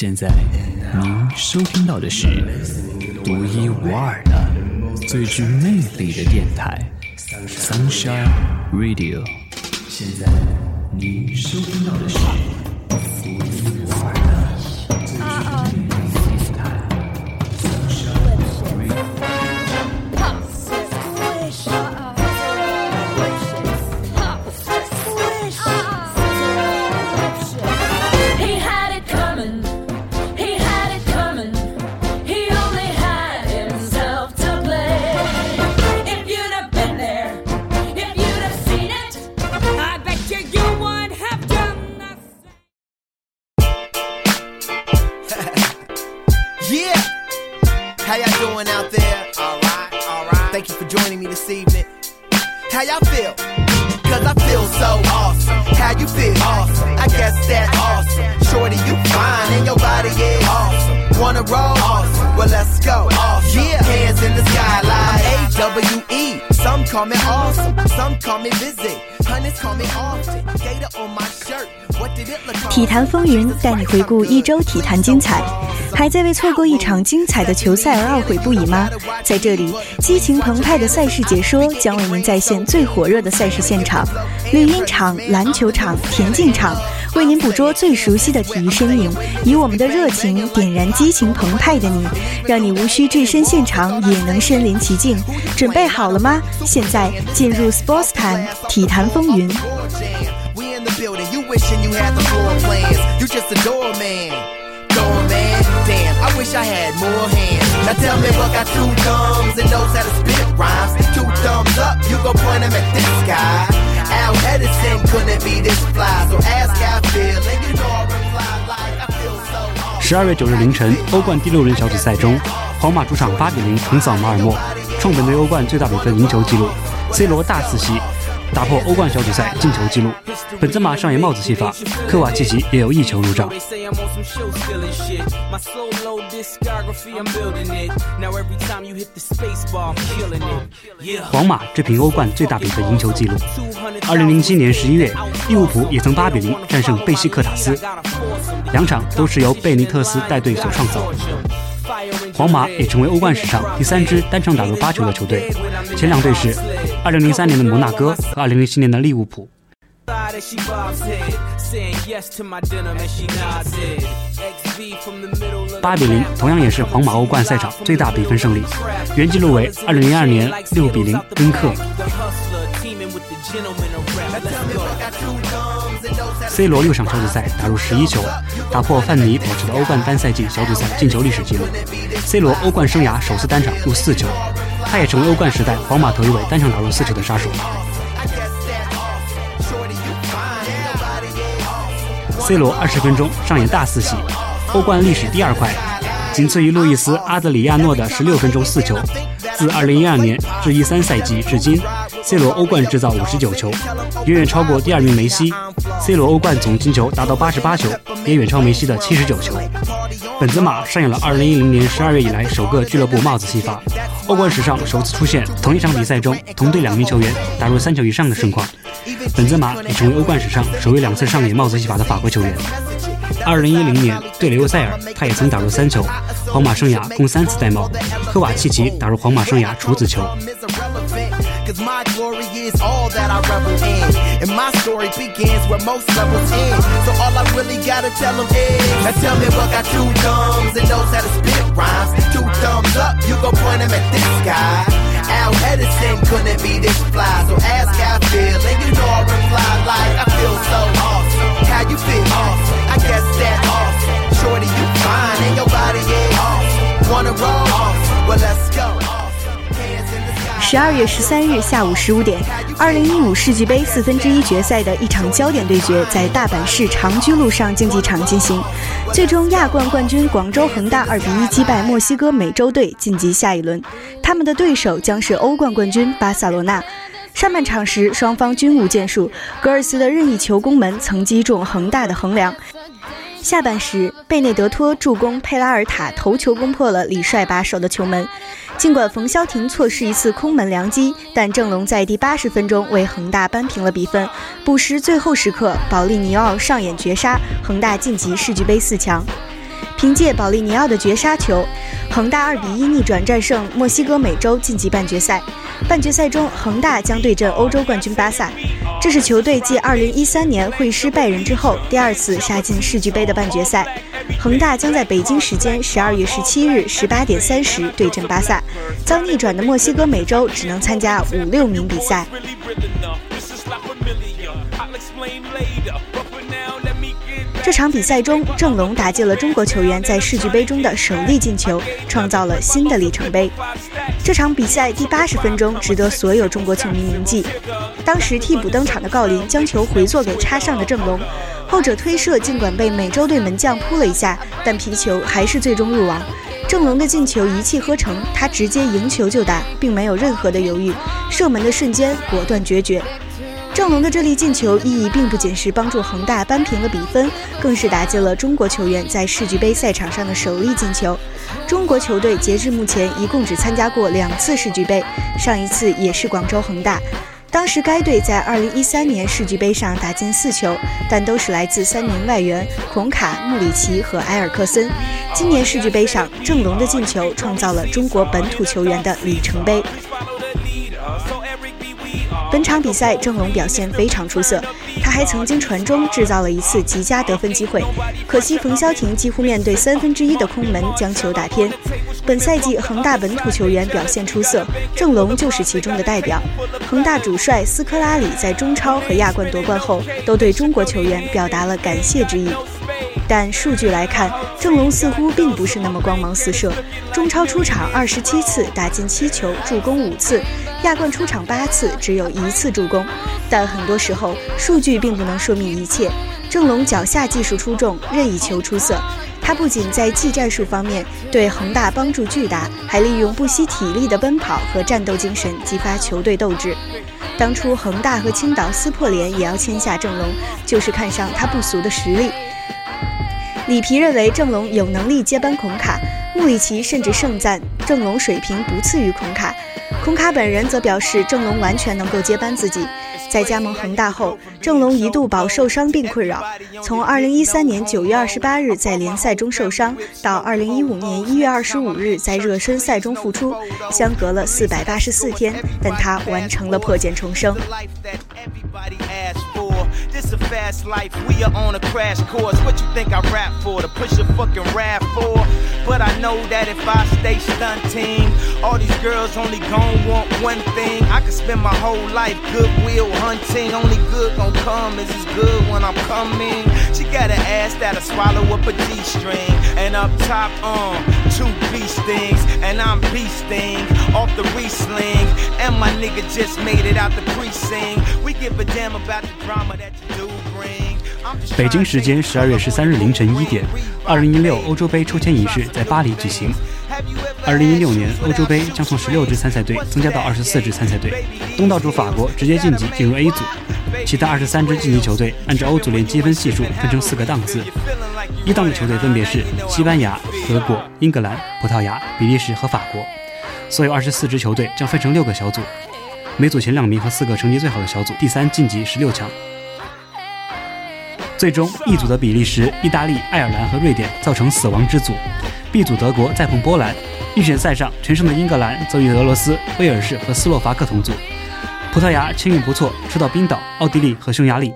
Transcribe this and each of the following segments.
现在您收听到的是独一无二的、最具魅力的电台，Sunshine Radio。现在您收听到的是独一 How y'all feel? Cause I feel so awesome. How you feel? Awesome. I guess that's awesome. Shorty, you fine and your body is awesome. Wanna roll? Awesome. Well, let's go. Awesome. Yeah. Hands in the sky like A-W-E. Some call me awesome. Some call me busy. Hunters call me often. Gator on my shirt. 体坛风云带你回顾一周体坛精彩，还在为错过一场精彩的球赛而懊悔不已吗？在这里，激情澎湃的赛事解说将为您再现最火热的赛事现场，绿茵场、篮球场、田径场，为您捕捉最熟悉的体育身影，以我们的热情点燃激情澎湃的你，让你无需置身现场也能身临其境。准备好了吗？现在进入 Sports Time 体坛风云。Just a doorman. Doorman, damn, I wish I had more hands. Now tell me what got two thumbs and knows how to spit rhymes. Two thumbs up, you go point them at this guy. Al Edison couldn't be this fly, so ask how I feel, and you know I reply like I feel so awesome. 十二月九日凌晨，欧冠第六轮小组赛中，皇马主场八比零横扫马尔默，创本队欧冠最大比分赢球纪录。C 罗大四喜，打破欧冠小组赛进球纪录。本泽马上演帽子戏法，科瓦契奇也有一球入账。皇马追平欧冠最大比分赢球纪录。二零零七年十一月，利物浦也曾八比零战胜贝西克塔斯，两场都是由贝尼特斯带队所创造。皇马也成为欧冠史上第三支单场打入八球的球队，前两队是二零零三年的摩纳哥和二零零七年的利物浦。八比零同样也是皇马欧冠赛场最大比分胜利原记录为二零零二年六比零丁克。C 罗六场小组赛打入十一球打破范尼保持的欧冠单赛季小组赛进球历史记录。C 罗欧冠生涯首次单场入四球。他也成为欧冠时代皇马头一位单场打入四球的杀手。C 罗二十分钟上演大四喜，欧冠历史第二快，仅次于路易斯·阿德里亚诺的十六分钟四球。自二零一二年至一三赛季至今，C 罗欧冠制造五十九球，远远超过第二名梅西。C 罗欧冠总进球达到八十八球，也远超梅西的七十九球。本泽马上演了二零一零年十二月以来首个俱乐部帽子戏法，欧冠史上首次出现同一场比赛中同队两名球员打入三球以上的盛况。本泽马也成为欧冠史上首位两次上演帽子戏法的法国球员。二零一零年对雷欧塞尔，他也曾打入三球，皇马生涯共三次戴帽。科瓦契奇打入皇马生涯处子球。Cause my glory is all that I revel in. And my story begins where most levels end. So all I really gotta tell them is, now tell me what got two thumbs and knows how to spit rhymes. Two thumbs up, you go point them at this guy. Al Edison couldn't be this fly. So ask how I feel, and you know I reply like I feel so awesome. How you feel? Awesome. I guess that awesome. Shorty, you fine and your body is awesome. Wanna roll? Awesome. Well, let's go. 十二月十三日下午十五点，二零一五世界杯四分之一决赛的一场焦点对决在大阪市长居路上竞技场进行，最终亚冠冠军广州恒大二比一击败墨西哥美洲队晋级下一轮，他们的对手将是欧冠冠军巴塞罗那。上半场时，双方均无建树，格尔斯的任意球攻门曾击中恒大的横梁。下半时，贝内德托助攻佩拉尔塔头球攻破了李帅把守的球门。尽管冯潇霆错失一次空门良机，但郑龙在第八十分钟为恒大扳平了比分。补时最后时刻，保利尼奥上演绝杀，恒大晋级世俱杯四强。凭借保利尼奥的绝杀球，恒大二比一逆转战胜墨西哥美洲，晋级半决赛。半决赛中，恒大将对阵欧洲冠军巴萨，这是球队继2013年会师拜仁之后第二次杀进世俱杯的半决赛。恒大将在北京时间12月17日18点30对阵巴萨，遭逆转的墨西哥美洲只能参加五六名比赛。这场比赛中，郑龙打进了中国球员在世俱杯中的首粒进球，创造了新的里程碑。这场比赛第八十分钟值得所有中国球迷铭记。当时替补登场的郜林将球回做给插上的郑龙，后者推射尽管被美洲队门将扑了一下，但皮球还是最终入网。郑龙的进球一气呵成，他直接迎球就打，并没有任何的犹豫，射门的瞬间果断决绝。郑龙的这粒进球意义并不仅是帮助恒大扳平了比分，更是打进了中国球员在世俱杯赛场上的首粒进球。中国球队截至目前一共只参加过两次世俱杯，上一次也是广州恒大，当时该队在2013年世俱杯上打进四球，但都是来自三名外援孔卡、穆里奇和埃尔克森。今年世俱杯上，郑龙的进球创造了中国本土球员的里程碑。本场比赛，郑龙表现非常出色，他还曾经传中制造了一次极佳得分机会，可惜冯潇霆几乎面对三分之一的空门将球打偏。本赛季恒大本土球员表现出色，郑龙就是其中的代表。恒大主帅斯科拉里在中超和亚冠夺冠后，都对中国球员表达了感谢之意。但数据来看，郑龙似乎并不是那么光芒四射。中超出场二十七次，打进七球，助攻五次；亚冠出场八次，只有一次助攻。但很多时候，数据并不能说明一切。郑龙脚下技术出众，任意球出色。他不仅在技战术方面对恒大帮助巨大，还利用不惜体力的奔跑和战斗精神激发球队斗志。当初恒大和青岛撕破脸也要签下郑龙，就是看上他不俗的实力。里皮认为郑龙有能力接班孔卡，穆里奇甚至盛赞郑龙水平不次于孔卡，孔卡本人则表示郑龙完全能够接班自己。在加盟恒大后，郑龙一度饱受伤病困扰，从2013年9月28日在联赛中受伤，到2015年1月25日在热身赛中复出，相隔了484天，但他完成了破茧重生。You think I rap for? To push a fucking rap for? But I know that if I stay stunting, all these girls only gon' want one thing. I could spend my whole life goodwill hunting. Only good gon' come is as good when I'm coming. She got an ass that'll swallow up a G string. And up top, um, two beast things. And I'm beasting off the re-sling. And my nigga just made it out the precinct. We give a damn about the drama that you do bring. 北京时间十二月十三日凌晨一点，二零一六欧洲杯抽签仪式在巴黎举行。二零一六年欧洲杯将从十六支参赛队增加到二十四支参赛队，东道主法国直接晋级进入 A 组，其他二十三支晋级球队按照欧足联积分系数分成四个档次，一档的球队分别是西班牙、德国、英格兰、葡萄牙、比利时和法国。所有二十四支球队将分成六个小组，每组前两名和四个成绩最好的小组第三晋级十六强。最终，E 组的比利时、意大利、爱尔兰和瑞典造成死亡之组，B 组德国再碰波兰。预选赛上，全胜的英格兰则与俄罗斯、威尔士和斯洛伐克同组。葡萄牙签运不错，吃到冰岛、奥地利和匈牙利。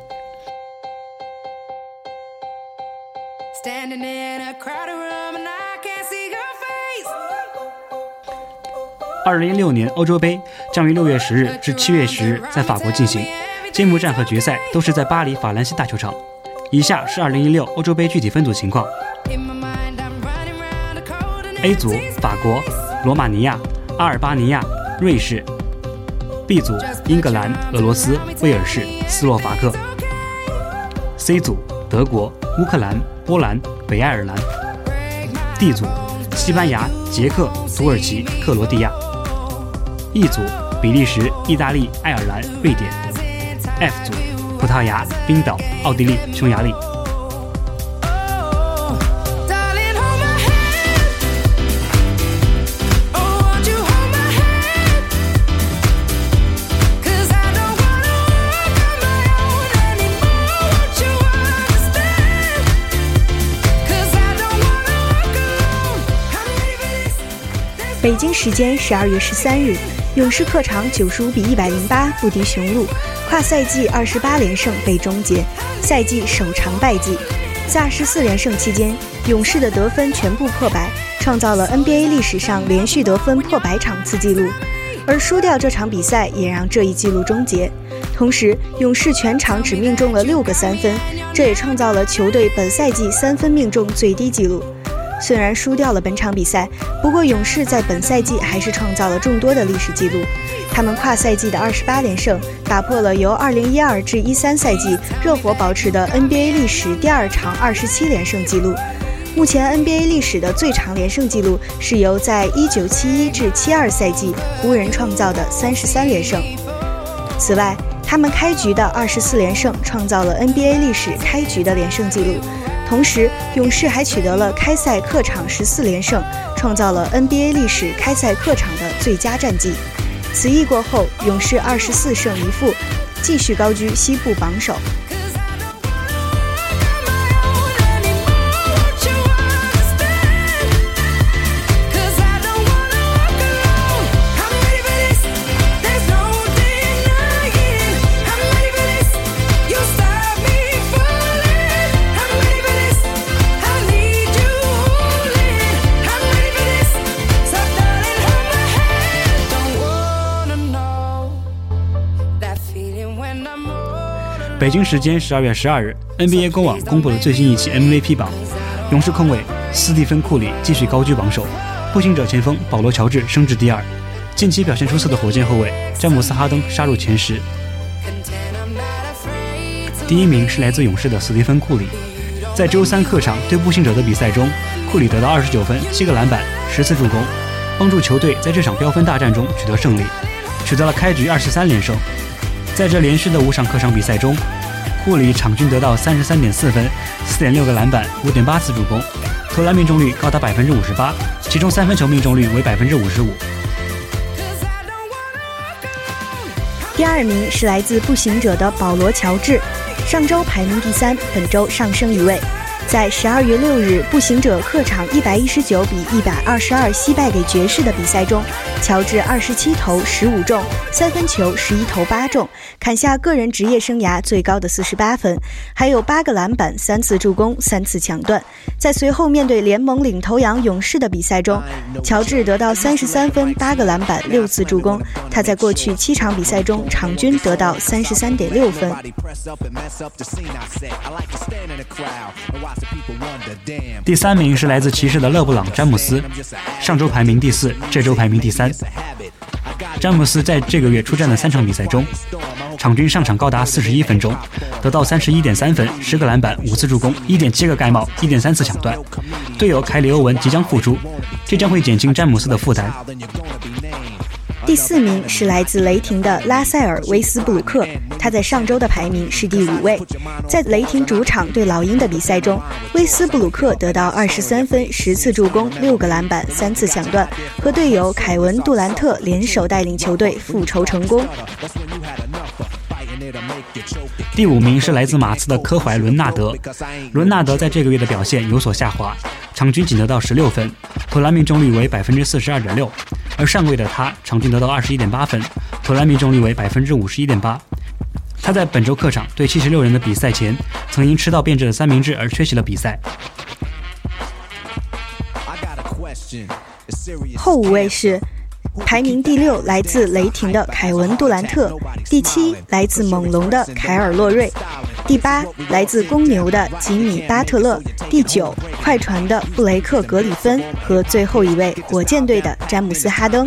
二零一六年欧洲杯将于六月十日至七月十日在法国进行，揭幕战和决赛都是在巴黎法兰西大球场。以下是二零一六欧洲杯具体分组情况。A 组法国、罗马尼亚、阿尔巴尼亚、瑞士；B 组英格兰、俄罗斯、威尔士、斯洛伐克。；C 组德国、乌克兰、波兰、北爱尔兰。；D 组西班牙、捷克、土耳其、克罗地亚。；E 组比利时、意大利、爱尔兰、瑞典。；F 组葡萄牙冰岛奥地利匈牙利。北京时间十二月十三日勇士客场九十五比一百零八不敌雄鹿，跨赛季二十八连胜被终结，赛季首场败绩。在二十四连胜期间，勇士的得分全部破百，创造了 NBA 历史上连续得分破百场次纪录。而输掉这场比赛也让这一纪录终结。同时，勇士全场只命中了六个三分，这也创造了球队本赛季三分命中最低纪录。虽然输掉了本场比赛，不过勇士在本赛季还是创造了众多的历史纪录。他们跨赛季的二十八连胜，打破了由二零一二至一三赛季热火保持的 NBA 历史第二长二十七连胜纪录。目前 NBA 历史的最长连胜纪录是由在一九七一至七二赛季湖人创造的三十三连胜。此外，他们开局的二十四连胜创造了 NBA 历史开局的连胜纪录。同时，勇士还取得了开赛客场十四连胜，创造了 NBA 历史开赛客场的最佳战绩。此役过后，勇士二十四胜一负，继续高居西部榜首。北京时间十二月十二日，NBA 官网公布了最新一期 MVP 榜，勇士控卫斯蒂芬·库里继续高居榜首，步行者前锋保罗·乔治升至第二，近期表现出色的火箭后卫詹姆斯·哈登杀入前十。第一名是来自勇士的斯蒂芬·库里，在周三客场对步行者的比赛中，库里得到二十九分、七个篮板、十次助攻，帮助球队在这场飙分大战中取得胜利，取得了开局二十三连胜。在这连续的五场客场比赛中，库里场均得到三十三点四分、四点六个篮板、五点八次助攻，投篮命中率高达百分之五十八，其中三分球命中率为百分之五十五。第二名是来自步行者的保罗·乔治，上周排名第三，本周上升一位。在十二月六日，步行者客场一百一十九比一百二十二惜败给爵士的比赛中，乔治二十七投十五中，三分球十一投八中，砍下个人职业生涯最高的四十八分，还有八个篮板、三次助攻、三次抢断。在随后面对联盟领头羊勇士的比赛中，乔治得到三十三分、八个篮板、六次助攻。他在过去七场比赛中场均得到三十三点六分。第三名是来自骑士的勒布朗·詹姆斯，上周排名第四，这周排名第三。詹姆斯在这个月出战的三场比赛中，场均上场高达四十一分钟，得到三十一点三分、十个篮板、五次助攻、一点七个盖帽、一点三次抢断。队友凯里·欧文即将复出，这将会减轻詹姆斯的负担。第四名是来自雷霆的拉塞尔·威斯布鲁克，他在上周的排名是第五位。在雷霆主场对老鹰的比赛中，威斯布鲁克得到二十三分、十次助攻、六个篮板、三次抢断，和队友凯文·杜兰特联手带领球队复仇成功。第五名是来自马刺的科怀伦纳德。伦纳德在这个月的表现有所下滑，场均仅得到十六分，投篮命中率为百分之四十二点六。而上个月的他场均得到二十一点八分，投篮命中率为百分之五十一点八。他在本周客场对七十六人的比赛前，曾因吃到变质的三明治而缺席了比赛。后五位是排名第六来自雷霆的凯文·杜兰特，第七来自猛龙的凯尔·洛瑞，第八来自公牛的吉米·巴特勒，第九快船的布雷克·格里芬和最后一位火箭队的詹姆斯·哈登。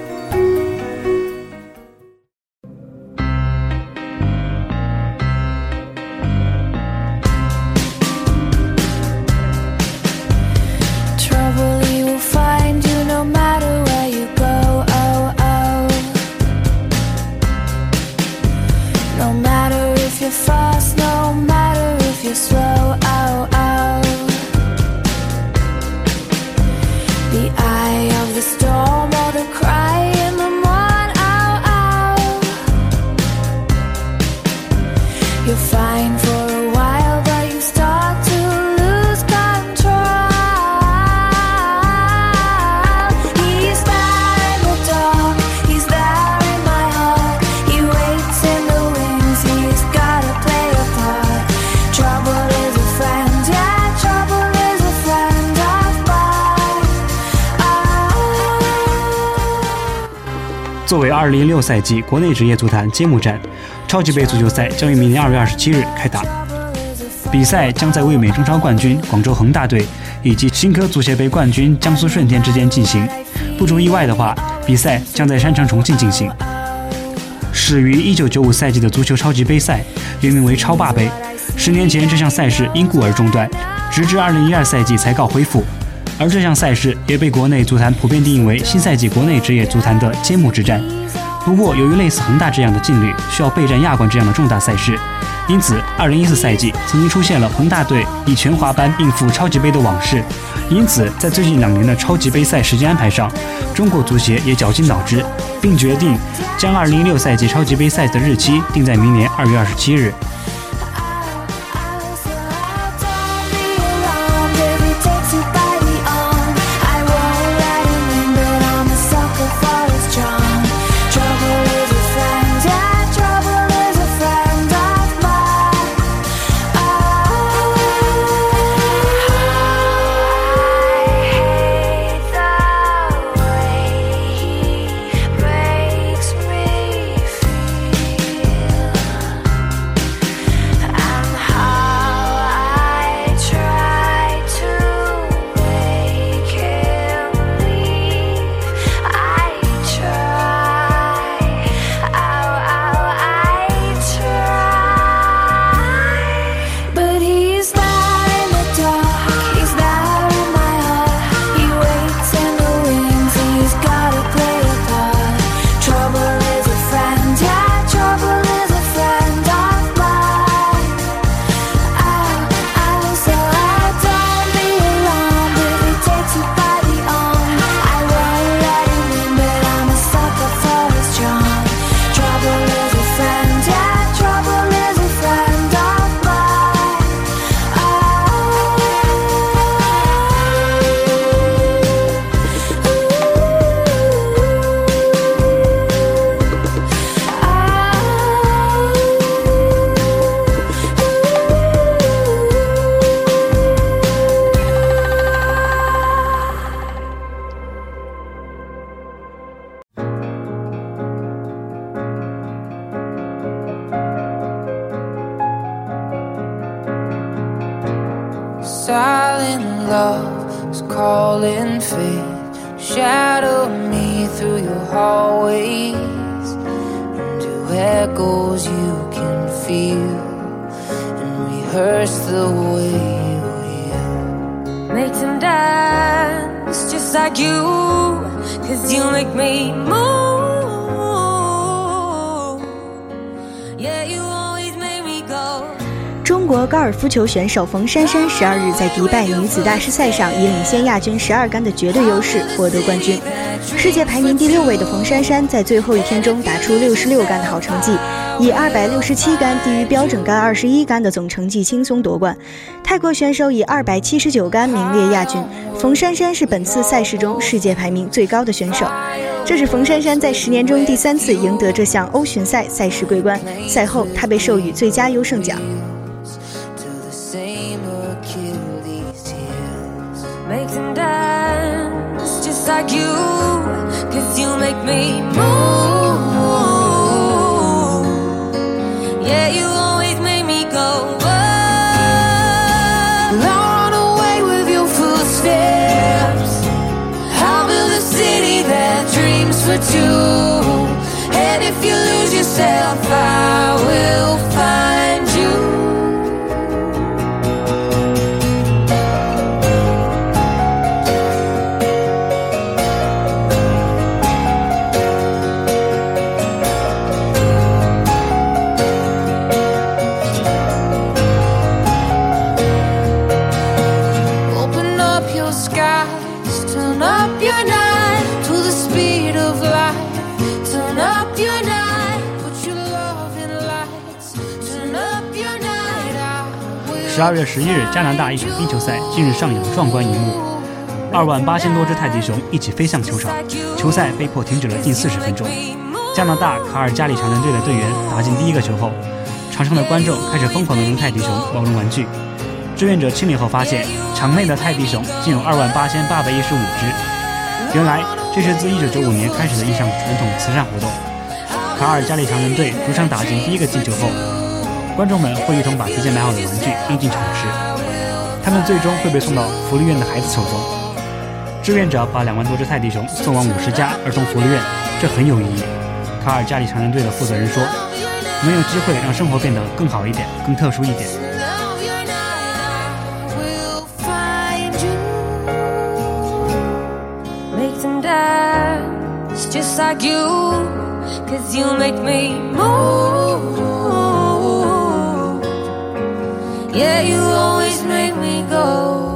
作为2006赛季国内职业足坛揭幕战，超级杯足球赛将于明年2月27日开打。比赛将在卫冕中超冠军广州恒大队以及新科足协杯冠军江苏舜天之间进行。不出意外的话，比赛将在山城重庆进行。始于1995赛季的足球超级杯赛，原名为超霸杯。十年前，这项赛事因故而中断，直至2012赛季才告恢复。而这项赛事也被国内足坛普遍定义为新赛季国内职业足坛的揭幕之战。不过，由于类似恒大这样的劲旅需要备战亚冠这样的重大赛事，因此2014赛季曾经出现了恒大队以全华班应付超级杯的往事。因此，在最近两年的超级杯赛时间安排上，中国足协也绞尽脑汁，并决定将2016赛季超级杯赛的日期定在明年2月27日。Rehearse the way you heal. Make them dance just like you, cause you make me move. Yeah, you 国高尔夫球选手冯珊珊十二日在迪拜女子大师赛上以领先亚军十二杆的绝对优势获得冠军。世界排名第六位的冯珊珊在最后一天中打出六十六杆的好成绩，以二百六十七杆低于标准杆二十一杆的总成绩轻松夺冠。泰国选手以二百七十九杆名列亚军。冯珊珊是本次赛事中世界排名最高的选手，这是冯珊珊在十年中第三次赢得这项欧巡赛赛事桂冠。赛后，她被授予最佳优胜奖。Make them dance just like you, cause you make me move. Yeah, you always make me go. Run away with your footsteps. I'll build a city that dreams for two. And if you lose yourself, I 十二月十一日，加拿大一场冰球赛近日上演了壮观一幕：二万八千多只泰迪熊一起飞向球场，球赛被迫停止了近四十分钟。加拿大卡尔加里长人队的队员打进第一个球后，场上的观众开始疯狂的扔泰迪熊、毛绒玩具。志愿者清理后发现，场内的泰迪熊竟有二万八千八百一十五只。原来这是自一九九五年开始的一项传统慈善活动。卡尔加里强人队主场打进第一个进球后，观众们会一同把提前买好的玩具扔进场池，他们最终会被送到福利院的孩子手中。志愿者把两万多只泰迪熊送往五十家儿童福利院，这很有意义。卡尔加里强人队的负责人说：“能有机会让生活变得更好一点，更特殊一点。” Just like you. Cause you make me move. Yeah, you always make me go.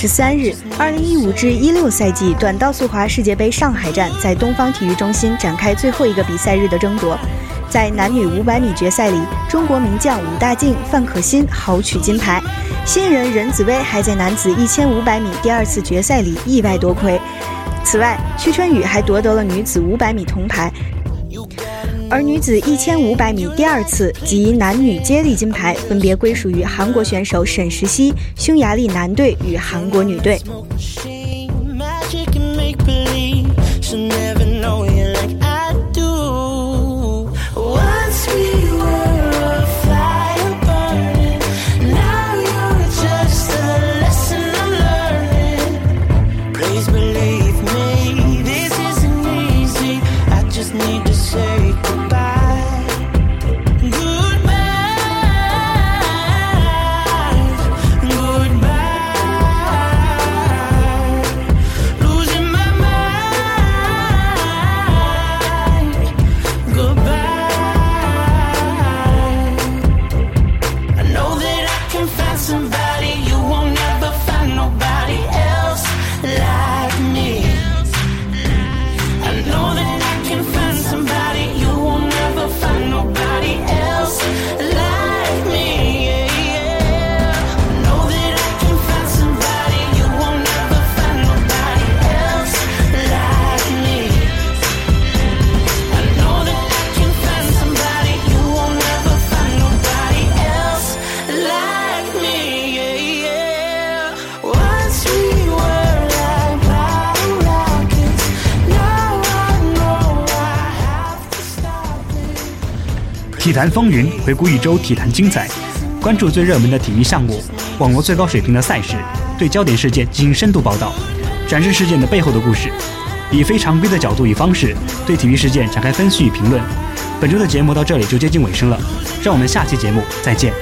十三日，二零一五至一六赛季短道速滑世界杯上海站在东方体育中心展开最后一个比赛日的争夺。在男女五百米决赛里，中国名将武大靖、范可新豪取金牌，新人任子威还在男子一千五百米第二次决赛里意外夺魁。此外，屈春雨还夺得了女子五百米铜牌，而女子一千五百米第二次及男女接力金牌分别归属于韩国选手沈石溪、匈牙利男队与韩国女队。体坛风云，回顾一周体坛精彩，关注最热门的体育项目，网络最高水平的赛事，对焦点事件进行深度报道，展示事件的背后的故事，以非常规的角度与方式对体育事件展开分析与评论。本周的节目到这里就接近尾声了，让我们下期节目再见。